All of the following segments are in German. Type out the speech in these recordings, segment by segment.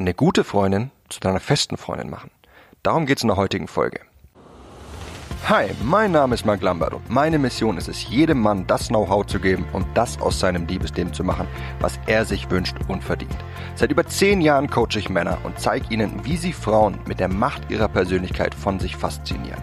eine gute Freundin zu deiner festen Freundin machen. Darum geht's in der heutigen Folge. Hi, mein Name ist Mark Lambert und meine Mission ist es, jedem Mann das Know-how zu geben und das aus seinem Liebesleben zu machen, was er sich wünscht und verdient. Seit über zehn Jahren coache ich Männer und zeige ihnen, wie sie Frauen mit der Macht ihrer Persönlichkeit von sich faszinieren.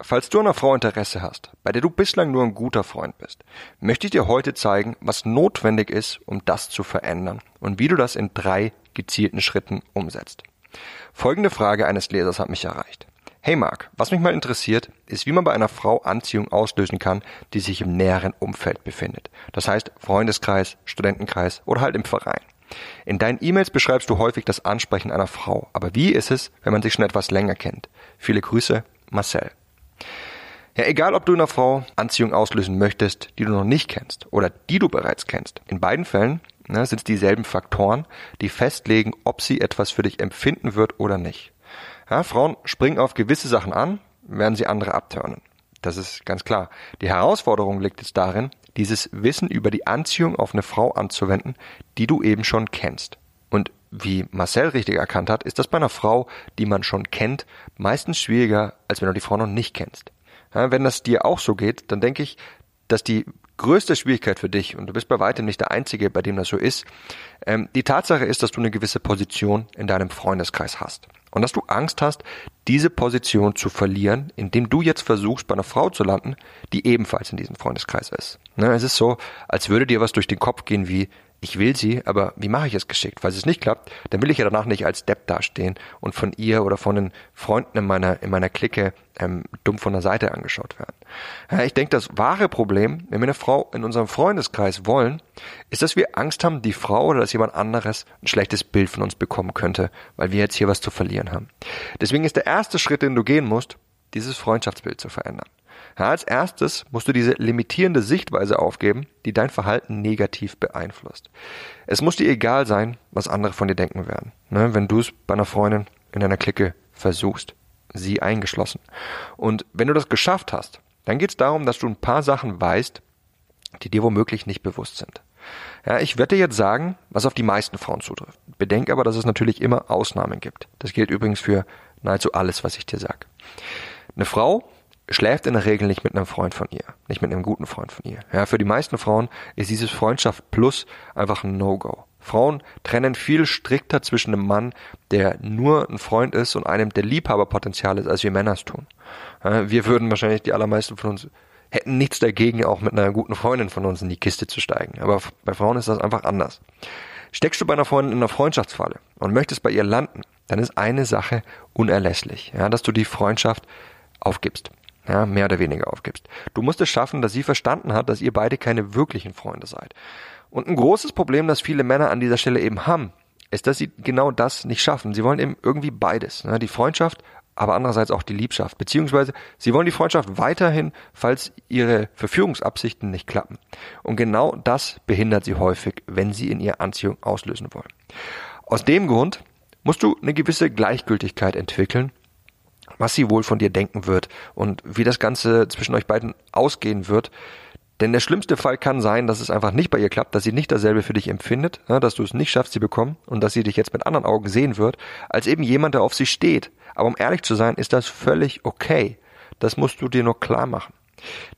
falls du an einer Frau Interesse hast, bei der du bislang nur ein guter Freund bist, möchte ich dir heute zeigen, was notwendig ist, um das zu verändern und wie du das in drei gezielten Schritten umsetzt. Folgende Frage eines Lesers hat mich erreicht. Hey Marc, was mich mal interessiert, ist, wie man bei einer Frau Anziehung auslösen kann, die sich im näheren Umfeld befindet. Das heißt Freundeskreis, Studentenkreis oder halt im Verein. In deinen E-Mails beschreibst du häufig das Ansprechen einer Frau. Aber wie ist es, wenn man sich schon etwas länger kennt? Viele Grüße, Marcel. Ja, egal ob du einer Frau Anziehung auslösen möchtest, die du noch nicht kennst oder die du bereits kennst. In beiden Fällen ne, sind es dieselben Faktoren, die festlegen, ob sie etwas für dich empfinden wird oder nicht. Ja, Frauen springen auf gewisse Sachen an, werden sie andere abturnen. Das ist ganz klar. Die Herausforderung liegt jetzt darin, dieses Wissen über die Anziehung auf eine Frau anzuwenden, die du eben schon kennst. Und wie Marcel richtig erkannt hat, ist das bei einer Frau, die man schon kennt, meistens schwieriger, als wenn du die Frau noch nicht kennst. Ja, wenn das dir auch so geht, dann denke ich, dass die größte Schwierigkeit für dich, und du bist bei weitem nicht der Einzige, bei dem das so ist, ähm, die Tatsache ist, dass du eine gewisse Position in deinem Freundeskreis hast. Und dass du Angst hast, diese Position zu verlieren, indem du jetzt versuchst, bei einer Frau zu landen, die ebenfalls in diesem Freundeskreis ist. Ne, es ist so, als würde dir was durch den Kopf gehen wie, ich will sie, aber wie mache ich es geschickt? Falls es nicht klappt, dann will ich ja danach nicht als Depp dastehen und von ihr oder von den Freunden in meiner, in meiner Clique ähm, dumm von der Seite angeschaut werden. Ja, ich denke, das wahre Problem, wenn wir eine Frau in unserem Freundeskreis wollen, ist, dass wir Angst haben, die Frau oder dass jemand anderes ein schlechtes Bild von uns bekommen könnte, weil wir jetzt hier was zu verlieren haben. Deswegen ist der erste Schritt, den du gehen musst, dieses Freundschaftsbild zu verändern. Als erstes musst du diese limitierende Sichtweise aufgeben, die dein Verhalten negativ beeinflusst. Es muss dir egal sein, was andere von dir denken werden, ne, wenn du es bei einer Freundin in deiner Clique versuchst, sie eingeschlossen. Und wenn du das geschafft hast, dann geht es darum, dass du ein paar Sachen weißt, die dir womöglich nicht bewusst sind. Ja, ich werde dir jetzt sagen, was auf die meisten Frauen zutrifft. Bedenk aber, dass es natürlich immer Ausnahmen gibt. Das gilt übrigens für nahezu alles, was ich dir sage. Eine Frau schläft in der Regel nicht mit einem Freund von ihr, nicht mit einem guten Freund von ihr. Ja, für die meisten Frauen ist dieses Freundschaft plus einfach ein No-Go. Frauen trennen viel strikter zwischen einem Mann, der nur ein Freund ist und einem, der Liebhaberpotenzial ist, als wir Männer es tun. Ja, wir würden wahrscheinlich die allermeisten von uns hätten nichts dagegen, auch mit einer guten Freundin von uns in die Kiste zu steigen. Aber bei Frauen ist das einfach anders. Steckst du bei einer Freundin in einer Freundschaftsfalle und möchtest bei ihr landen, dann ist eine Sache unerlässlich, ja, dass du die Freundschaft aufgibst ja, mehr oder weniger aufgibst. Du musst es schaffen, dass sie verstanden hat, dass ihr beide keine wirklichen Freunde seid. Und ein großes Problem, das viele Männer an dieser Stelle eben haben, ist, dass sie genau das nicht schaffen. Sie wollen eben irgendwie beides. Ne? Die Freundschaft, aber andererseits auch die Liebschaft. Beziehungsweise sie wollen die Freundschaft weiterhin, falls ihre Verführungsabsichten nicht klappen. Und genau das behindert sie häufig, wenn sie in ihr Anziehung auslösen wollen. Aus dem Grund musst du eine gewisse Gleichgültigkeit entwickeln was sie wohl von dir denken wird und wie das Ganze zwischen euch beiden ausgehen wird. Denn der schlimmste Fall kann sein, dass es einfach nicht bei ihr klappt, dass sie nicht dasselbe für dich empfindet, dass du es nicht schaffst, sie bekommen und dass sie dich jetzt mit anderen Augen sehen wird, als eben jemand, der auf sie steht. Aber um ehrlich zu sein, ist das völlig okay. Das musst du dir nur klar machen.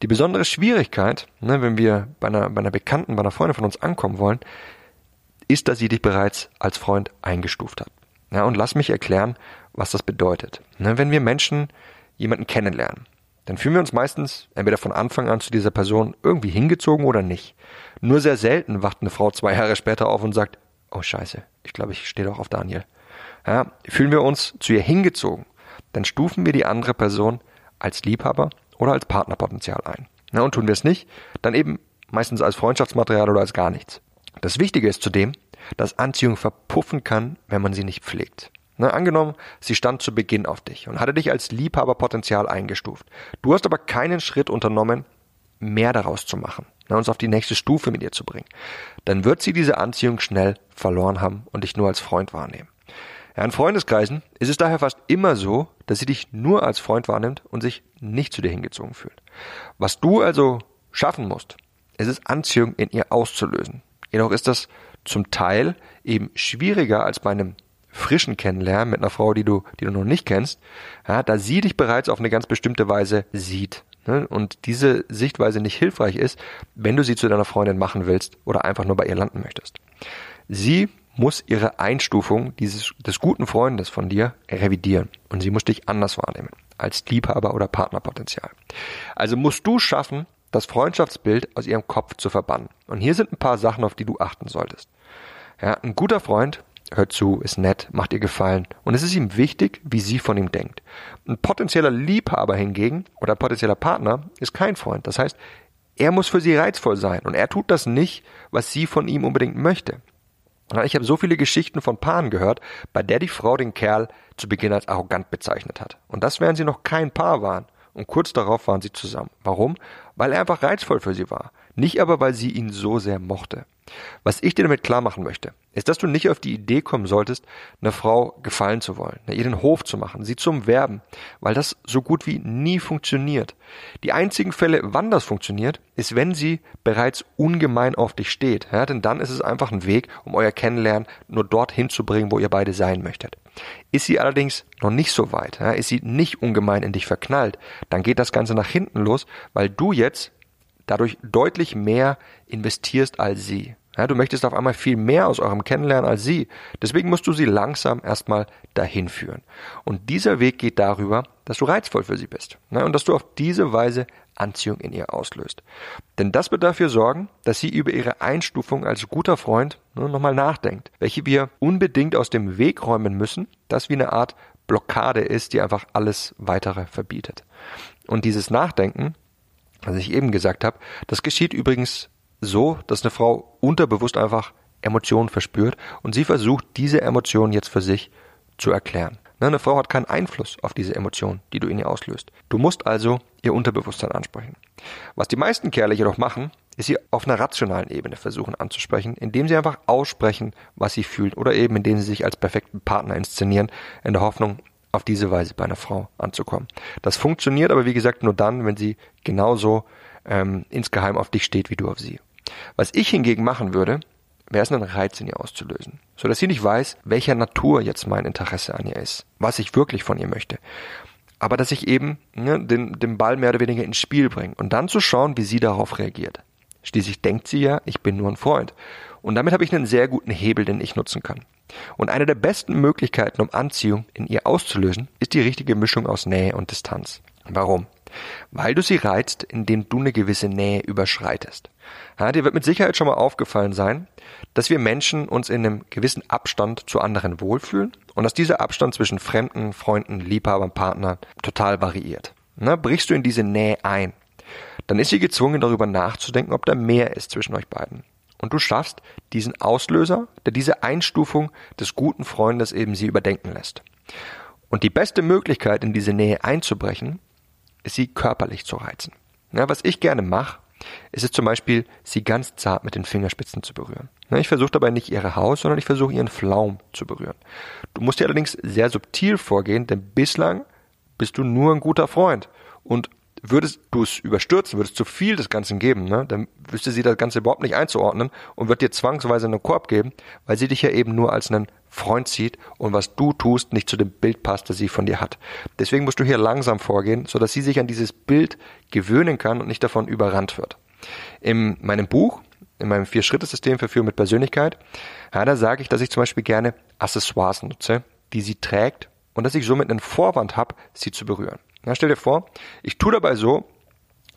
Die besondere Schwierigkeit, ne, wenn wir bei einer, bei einer Bekannten, bei einer Freundin von uns ankommen wollen, ist, dass sie dich bereits als Freund eingestuft hat. Ja, und lass mich erklären, was das bedeutet. Ne, wenn wir Menschen jemanden kennenlernen, dann fühlen wir uns meistens entweder von Anfang an zu dieser Person irgendwie hingezogen oder nicht. Nur sehr selten wacht eine Frau zwei Jahre später auf und sagt, oh scheiße, ich glaube, ich stehe doch auf Daniel. Ja, fühlen wir uns zu ihr hingezogen, dann stufen wir die andere Person als Liebhaber oder als Partnerpotenzial ein. Ja, und tun wir es nicht, dann eben meistens als Freundschaftsmaterial oder als gar nichts. Das Wichtige ist zudem, dass Anziehung verpuffen kann, wenn man sie nicht pflegt. Ne, angenommen, sie stand zu Beginn auf dich und hatte dich als Liebhaberpotenzial eingestuft. Du hast aber keinen Schritt unternommen, mehr daraus zu machen, ne, uns auf die nächste Stufe mit ihr zu bringen. Dann wird sie diese Anziehung schnell verloren haben und dich nur als Freund wahrnehmen. Ja, in Freundeskreisen ist es daher fast immer so, dass sie dich nur als Freund wahrnimmt und sich nicht zu dir hingezogen fühlt. Was du also schaffen musst, ist es Anziehung in ihr auszulösen. Jedoch ist das zum Teil eben schwieriger als bei einem frischen Kennenlernen mit einer Frau, die du, die du noch nicht kennst, ja, da sie dich bereits auf eine ganz bestimmte Weise sieht. Ne, und diese Sichtweise nicht hilfreich ist, wenn du sie zu deiner Freundin machen willst oder einfach nur bei ihr landen möchtest. Sie muss ihre Einstufung dieses, des guten Freundes von dir revidieren und sie muss dich anders wahrnehmen als Liebhaber oder Partnerpotenzial. Also musst du schaffen, das Freundschaftsbild aus ihrem Kopf zu verbannen. Und hier sind ein paar Sachen, auf die du achten solltest. Ja, ein guter Freund hört zu, ist nett, macht ihr Gefallen und es ist ihm wichtig, wie sie von ihm denkt. Ein potenzieller Liebhaber hingegen oder ein potenzieller Partner ist kein Freund. Das heißt, er muss für sie reizvoll sein und er tut das nicht, was sie von ihm unbedingt möchte. Ich habe so viele Geschichten von Paaren gehört, bei der die Frau den Kerl zu Beginn als arrogant bezeichnet hat. Und das während sie noch kein Paar waren. Und kurz darauf waren sie zusammen. Warum? Weil er einfach reizvoll für sie war. Nicht aber, weil sie ihn so sehr mochte. Was ich dir damit klar machen möchte, ist, dass du nicht auf die Idee kommen solltest, einer Frau gefallen zu wollen, ihr den Hof zu machen, sie zu umwerben, weil das so gut wie nie funktioniert. Die einzigen Fälle, wann das funktioniert, ist, wenn sie bereits ungemein auf dich steht, ja, denn dann ist es einfach ein Weg, um euer Kennenlernen nur dorthin zu bringen, wo ihr beide sein möchtet. Ist sie allerdings noch nicht so weit, ja, ist sie nicht ungemein in dich verknallt, dann geht das Ganze nach hinten los, weil du jetzt dadurch deutlich mehr investierst als sie. Ja, du möchtest auf einmal viel mehr aus eurem Kennenlernen als sie. Deswegen musst du sie langsam erstmal dahin führen. Und dieser Weg geht darüber, dass du reizvoll für sie bist. Ja, und dass du auf diese Weise Anziehung in ihr auslöst. Denn das wird dafür sorgen, dass sie über ihre Einstufung als guter Freund ne, nochmal nachdenkt, welche wir unbedingt aus dem Weg räumen müssen, das wie eine Art Blockade ist, die einfach alles weitere verbietet. Und dieses Nachdenken was ich eben gesagt habe, das geschieht übrigens so, dass eine Frau unterbewusst einfach Emotionen verspürt und sie versucht, diese Emotionen jetzt für sich zu erklären. Ne, eine Frau hat keinen Einfluss auf diese Emotionen, die du in ihr auslöst. Du musst also ihr Unterbewusstsein ansprechen. Was die meisten Kerle jedoch machen, ist sie auf einer rationalen Ebene versuchen anzusprechen, indem sie einfach aussprechen, was sie fühlen oder eben indem sie sich als perfekten Partner inszenieren, in der Hoffnung, auf diese Weise bei einer Frau anzukommen. Das funktioniert aber wie gesagt nur dann, wenn sie genauso ähm, insgeheim auf dich steht wie du auf sie. Was ich hingegen machen würde, wäre es einen Reiz in ihr auszulösen, so dass sie nicht weiß, welcher Natur jetzt mein Interesse an ihr ist, was ich wirklich von ihr möchte. Aber dass ich eben ne, den, den Ball mehr oder weniger ins Spiel bringe und dann zu schauen, wie sie darauf reagiert. Schließlich denkt sie ja, ich bin nur ein Freund. Und damit habe ich einen sehr guten Hebel, den ich nutzen kann. Und eine der besten Möglichkeiten, um Anziehung in ihr auszulösen, ist die richtige Mischung aus Nähe und Distanz. Warum? Weil du sie reizt, indem du eine gewisse Nähe überschreitest. Ja, dir wird mit Sicherheit schon mal aufgefallen sein, dass wir Menschen uns in einem gewissen Abstand zu anderen wohlfühlen und dass dieser Abstand zwischen Fremden, Freunden, Liebhabern, Partnern total variiert. Na, brichst du in diese Nähe ein, dann ist sie gezwungen, darüber nachzudenken, ob da mehr ist zwischen euch beiden. Und du schaffst diesen Auslöser, der diese Einstufung des guten Freundes eben sie überdenken lässt. Und die beste Möglichkeit, in diese Nähe einzubrechen, ist sie körperlich zu reizen. Ja, was ich gerne mache, ist es zum Beispiel, sie ganz zart mit den Fingerspitzen zu berühren. Ich versuche dabei nicht ihre Haut, sondern ich versuche ihren Flaum zu berühren. Du musst dir allerdings sehr subtil vorgehen, denn bislang bist du nur ein guter Freund. Und würdest du es überstürzen, würdest zu viel des Ganzen geben, ne, dann wüsste sie das Ganze überhaupt nicht einzuordnen und wird dir zwangsweise einen Korb geben, weil sie dich ja eben nur als einen Freund sieht und was du tust nicht zu dem Bild passt, das sie von dir hat. Deswegen musst du hier langsam vorgehen, so dass sie sich an dieses Bild gewöhnen kann und nicht davon überrannt wird. In meinem Buch, in meinem Vier-Schritte-System für Führung mit Persönlichkeit, ja, da sage ich, dass ich zum Beispiel gerne Accessoires nutze, die sie trägt und dass ich somit einen Vorwand habe, sie zu berühren. Na, stell dir vor, ich tue dabei so,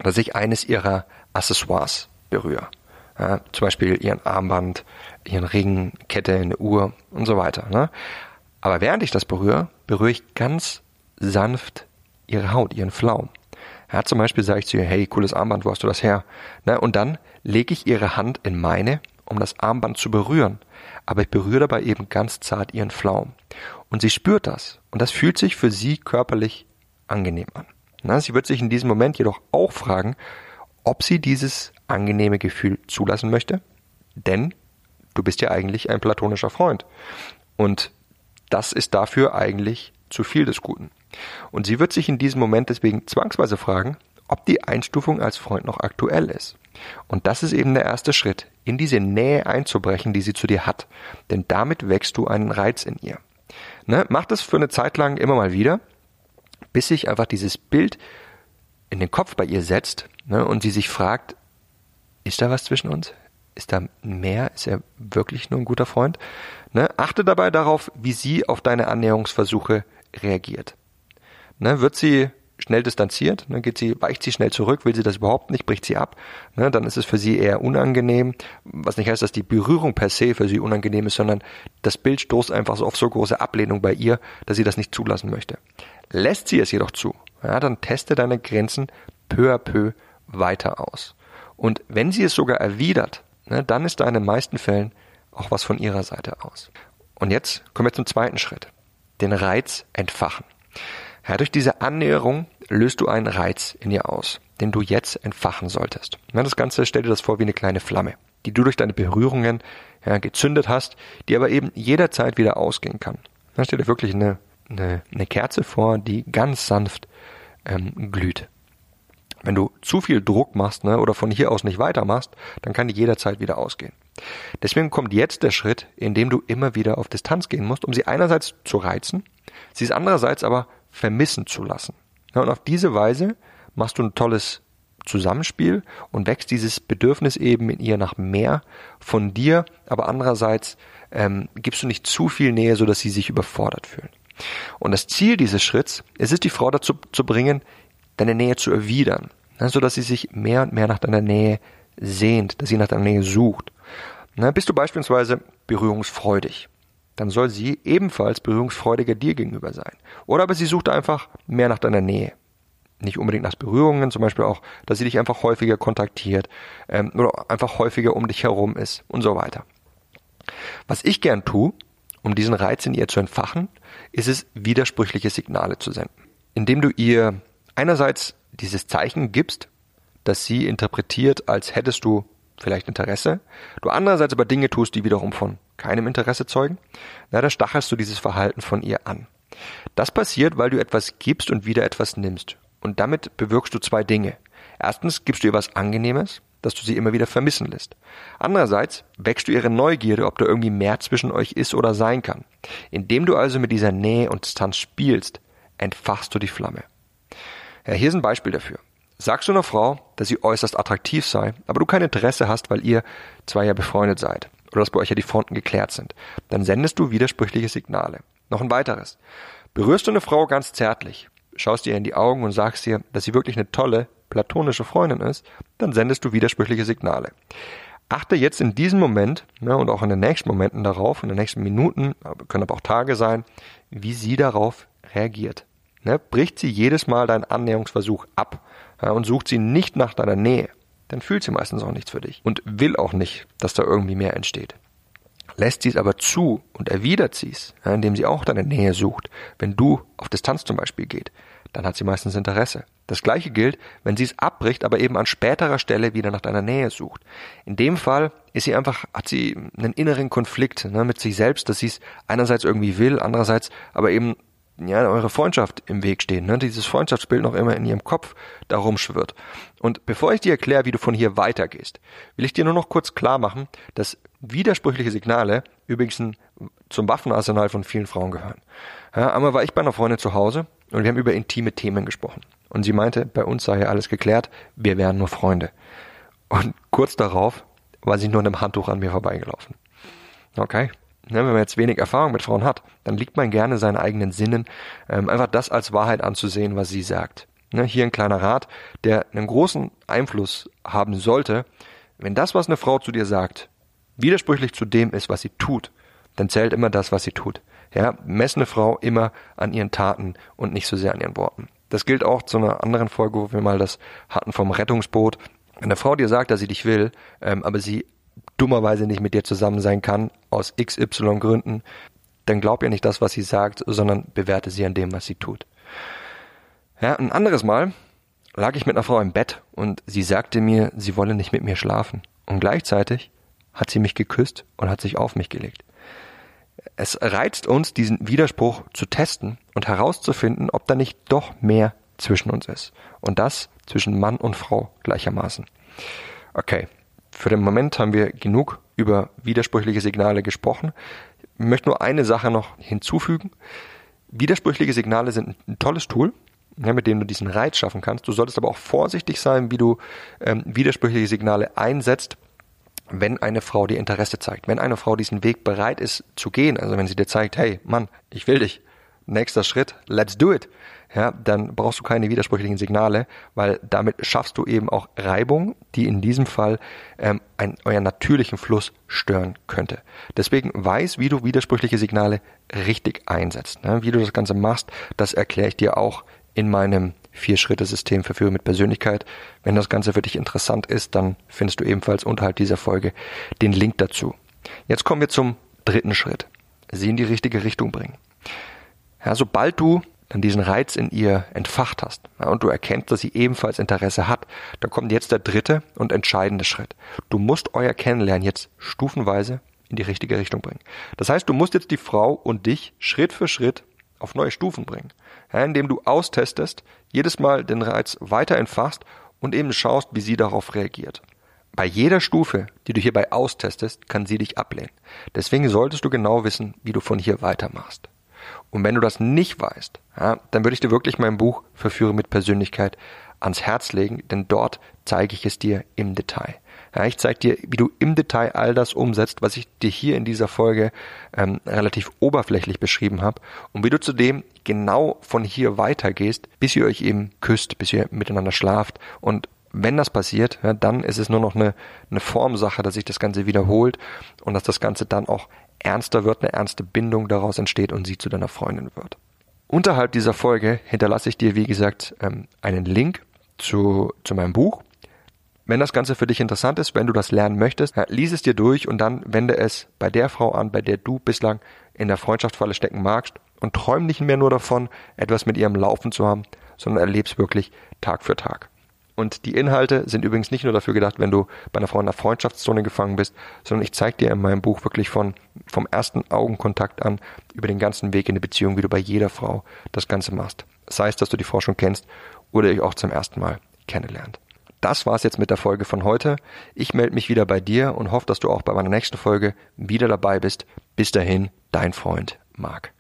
dass ich eines ihrer Accessoires berühre. Ja, zum Beispiel ihren Armband, ihren Ring, Kette, eine Uhr und so weiter. Ne? Aber während ich das berühre, berühre ich ganz sanft ihre Haut, ihren Flaum. Ja, zum Beispiel sage ich zu ihr, hey, cooles Armband, wo hast du das her? Ne? Und dann lege ich ihre Hand in meine um das Armband zu berühren, aber ich berühre dabei eben ganz zart ihren Flaum. Und sie spürt das. Und das fühlt sich für sie körperlich angenehm an. Na, sie wird sich in diesem Moment jedoch auch fragen, ob sie dieses angenehme Gefühl zulassen möchte, denn du bist ja eigentlich ein platonischer Freund. Und das ist dafür eigentlich zu viel des Guten. Und sie wird sich in diesem Moment deswegen zwangsweise fragen, ob die Einstufung als Freund noch aktuell ist. Und das ist eben der erste Schritt, in diese Nähe einzubrechen, die sie zu dir hat. Denn damit wächst du einen Reiz in ihr. Ne? Mach das für eine Zeit lang immer mal wieder, bis sich einfach dieses Bild in den Kopf bei ihr setzt ne? und sie sich fragt, ist da was zwischen uns? Ist da mehr? Ist er wirklich nur ein guter Freund? Ne? Achte dabei darauf, wie sie auf deine Annäherungsversuche reagiert. Ne? Wird sie schnell distanziert, ne, geht sie, weicht sie schnell zurück, will sie das überhaupt nicht, bricht sie ab, ne, dann ist es für sie eher unangenehm, was nicht heißt, dass die Berührung per se für sie unangenehm ist, sondern das Bild stoßt einfach so auf so große Ablehnung bei ihr, dass sie das nicht zulassen möchte. Lässt sie es jedoch zu, ja, dann teste deine Grenzen peu à peu weiter aus. Und wenn sie es sogar erwidert, ne, dann ist da in den meisten Fällen auch was von ihrer Seite aus. Und jetzt kommen wir zum zweiten Schritt. Den Reiz entfachen. Ja, durch diese Annäherung löst du einen Reiz in ihr aus, den du jetzt entfachen solltest. Ja, das Ganze stell dir das vor wie eine kleine Flamme, die du durch deine Berührungen ja, gezündet hast, die aber eben jederzeit wieder ausgehen kann. Dann stell dir wirklich eine, eine, eine Kerze vor, die ganz sanft ähm, glüht. Wenn du zu viel Druck machst ne, oder von hier aus nicht weitermachst, dann kann die jederzeit wieder ausgehen. Deswegen kommt jetzt der Schritt, in dem du immer wieder auf Distanz gehen musst, um sie einerseits zu reizen, sie es andererseits aber vermissen zu lassen. Ja, und auf diese Weise machst du ein tolles Zusammenspiel und wächst dieses Bedürfnis eben in ihr nach mehr von dir, aber andererseits ähm, gibst du nicht zu viel Nähe, sodass sie sich überfordert fühlen. Und das Ziel dieses Schritts ist es, die Frau dazu zu bringen, deine Nähe zu erwidern, ne, sodass sie sich mehr und mehr nach deiner Nähe sehnt, dass sie nach deiner Nähe sucht. Ne, bist du beispielsweise berührungsfreudig, dann soll sie ebenfalls berührungsfreudiger dir gegenüber sein. Oder aber sie sucht einfach mehr nach deiner Nähe. Nicht unbedingt nach Berührungen, zum Beispiel auch, dass sie dich einfach häufiger kontaktiert ähm, oder einfach häufiger um dich herum ist und so weiter. Was ich gern tue, um diesen Reiz in ihr zu entfachen, ist es, widersprüchliche Signale zu senden. Indem du ihr einerseits dieses Zeichen gibst, dass sie interpretiert, als hättest du vielleicht Interesse, du andererseits aber Dinge tust, die wiederum von keinem Interesse zeugen, na, da stachelst du dieses Verhalten von ihr an. Das passiert, weil du etwas gibst und wieder etwas nimmst. Und damit bewirkst du zwei Dinge. Erstens gibst du ihr was Angenehmes, dass du sie immer wieder vermissen lässt. Andererseits wächst du ihre Neugierde, ob da irgendwie mehr zwischen euch ist oder sein kann. Indem du also mit dieser Nähe und Distanz spielst, entfachst du die Flamme. Ja, hier ist ein Beispiel dafür. Sagst du einer Frau, dass sie äußerst attraktiv sei, aber du kein Interesse hast, weil ihr zwei ja befreundet seid oder dass bei euch ja die Fronten geklärt sind, dann sendest du widersprüchliche Signale. Noch ein weiteres. Berührst du eine Frau ganz zärtlich, schaust ihr in die Augen und sagst ihr, dass sie wirklich eine tolle, platonische Freundin ist, dann sendest du widersprüchliche Signale. Achte jetzt in diesem Moment ne, und auch in den nächsten Momenten darauf, in den nächsten Minuten, können aber auch Tage sein, wie sie darauf reagiert. Ne, bricht sie jedes Mal deinen Annäherungsversuch ab ja, und sucht sie nicht nach deiner Nähe, dann fühlt sie meistens auch nichts für dich und will auch nicht, dass da irgendwie mehr entsteht. Lässt sie es aber zu und erwidert sie es, ja, indem sie auch deine Nähe sucht, wenn du auf Distanz zum Beispiel geht, dann hat sie meistens Interesse. Das gleiche gilt, wenn sie es abbricht, aber eben an späterer Stelle wieder nach deiner Nähe sucht. In dem Fall ist sie einfach, hat sie einen inneren Konflikt ne, mit sich selbst, dass sie es einerseits irgendwie will, andererseits aber eben ja, eure Freundschaft im Weg stehen, ne? dieses Freundschaftsbild noch immer in ihrem Kopf darum schwirrt. Und bevor ich dir erkläre, wie du von hier weitergehst, will ich dir nur noch kurz klar machen, dass widersprüchliche Signale übrigens zum Waffenarsenal von vielen Frauen gehören. Ja, einmal war ich bei einer Freundin zu Hause und wir haben über intime Themen gesprochen. Und sie meinte, bei uns sei ja alles geklärt, wir wären nur Freunde. Und kurz darauf war sie nur in einem Handtuch an mir vorbeigelaufen. Okay, wenn man jetzt wenig Erfahrung mit Frauen hat, dann liegt man gerne seinen eigenen Sinnen, ähm, einfach das als Wahrheit anzusehen, was sie sagt. Ne, hier ein kleiner Rat, der einen großen Einfluss haben sollte. Wenn das, was eine Frau zu dir sagt, widersprüchlich zu dem ist, was sie tut, dann zählt immer das, was sie tut. Ja, mess eine Frau immer an ihren Taten und nicht so sehr an ihren Worten. Das gilt auch zu einer anderen Folge, wo wir mal das hatten vom Rettungsboot. Wenn eine Frau dir sagt, dass sie dich will, ähm, aber sie dummerweise nicht mit dir zusammen sein kann, aus XY Gründen, dann glaub ihr nicht das, was sie sagt, sondern bewerte sie an dem, was sie tut. Ja, ein anderes Mal lag ich mit einer Frau im Bett und sie sagte mir, sie wolle nicht mit mir schlafen. Und gleichzeitig hat sie mich geküsst und hat sich auf mich gelegt. Es reizt uns, diesen Widerspruch zu testen und herauszufinden, ob da nicht doch mehr zwischen uns ist. Und das zwischen Mann und Frau gleichermaßen. Okay, für den Moment haben wir genug über widersprüchliche Signale gesprochen. Ich möchte nur eine Sache noch hinzufügen. Widersprüchliche Signale sind ein tolles Tool, mit dem du diesen Reiz schaffen kannst. Du solltest aber auch vorsichtig sein, wie du ähm, widersprüchliche Signale einsetzt, wenn eine Frau dir Interesse zeigt, wenn eine Frau diesen Weg bereit ist zu gehen, also wenn sie dir zeigt, hey Mann, ich will dich, nächster Schritt, let's do it, ja, dann brauchst du keine widersprüchlichen Signale, weil damit schaffst du eben auch Reibung, die in diesem Fall ähm, einen, euren natürlichen Fluss stören könnte. Deswegen weiß, wie du widersprüchliche Signale richtig einsetzt. Ne? Wie du das Ganze machst, das erkläre ich dir auch in meinem Vier-Schritte-System für Führung mit Persönlichkeit. Wenn das Ganze für dich interessant ist, dann findest du ebenfalls unterhalb dieser Folge den Link dazu. Jetzt kommen wir zum dritten Schritt. Sie in die richtige Richtung bringen. Ja, sobald du dann diesen Reiz in ihr entfacht hast ja, und du erkennst, dass sie ebenfalls Interesse hat, da kommt jetzt der dritte und entscheidende Schritt. Du musst euer Kennenlernen jetzt stufenweise in die richtige Richtung bringen. Das heißt, du musst jetzt die Frau und dich Schritt für Schritt auf neue Stufen bringen, ja, indem du austestest, jedes Mal den Reiz weiter entfachst und eben schaust, wie sie darauf reagiert. Bei jeder Stufe, die du hierbei austestest, kann sie dich ablehnen. Deswegen solltest du genau wissen, wie du von hier weitermachst. Und wenn du das nicht weißt, ja, dann würde ich dir wirklich mein Buch Verführe mit Persönlichkeit ans Herz legen, denn dort zeige ich es dir im Detail. Ja, ich zeige dir, wie du im Detail all das umsetzt, was ich dir hier in dieser Folge ähm, relativ oberflächlich beschrieben habe und wie du zudem genau von hier weitergehst, bis ihr euch eben küsst, bis ihr miteinander schlaft und wenn das passiert, ja, dann ist es nur noch eine, eine Formsache, dass sich das Ganze wiederholt und dass das Ganze dann auch ernster wird, eine ernste Bindung daraus entsteht und sie zu deiner Freundin wird. Unterhalb dieser Folge hinterlasse ich dir, wie gesagt, ähm, einen Link zu, zu meinem Buch. Wenn das Ganze für dich interessant ist, wenn du das lernen möchtest, lies es dir durch und dann wende es bei der Frau an, bei der du bislang in der Freundschaftsfalle stecken magst und träum nicht mehr nur davon, etwas mit ihrem Laufen zu haben, sondern erlebst wirklich Tag für Tag. Und die Inhalte sind übrigens nicht nur dafür gedacht, wenn du bei einer Frau in der Freundschaftszone gefangen bist, sondern ich zeige dir in meinem Buch wirklich von, vom ersten Augenkontakt an über den ganzen Weg in die Beziehung, wie du bei jeder Frau das Ganze machst. Sei es, dass du die Frau schon kennst oder dich auch zum ersten Mal kennenlernt. Das war's jetzt mit der Folge von heute. Ich melde mich wieder bei dir und hoffe, dass du auch bei meiner nächsten Folge wieder dabei bist. Bis dahin, dein Freund Marc.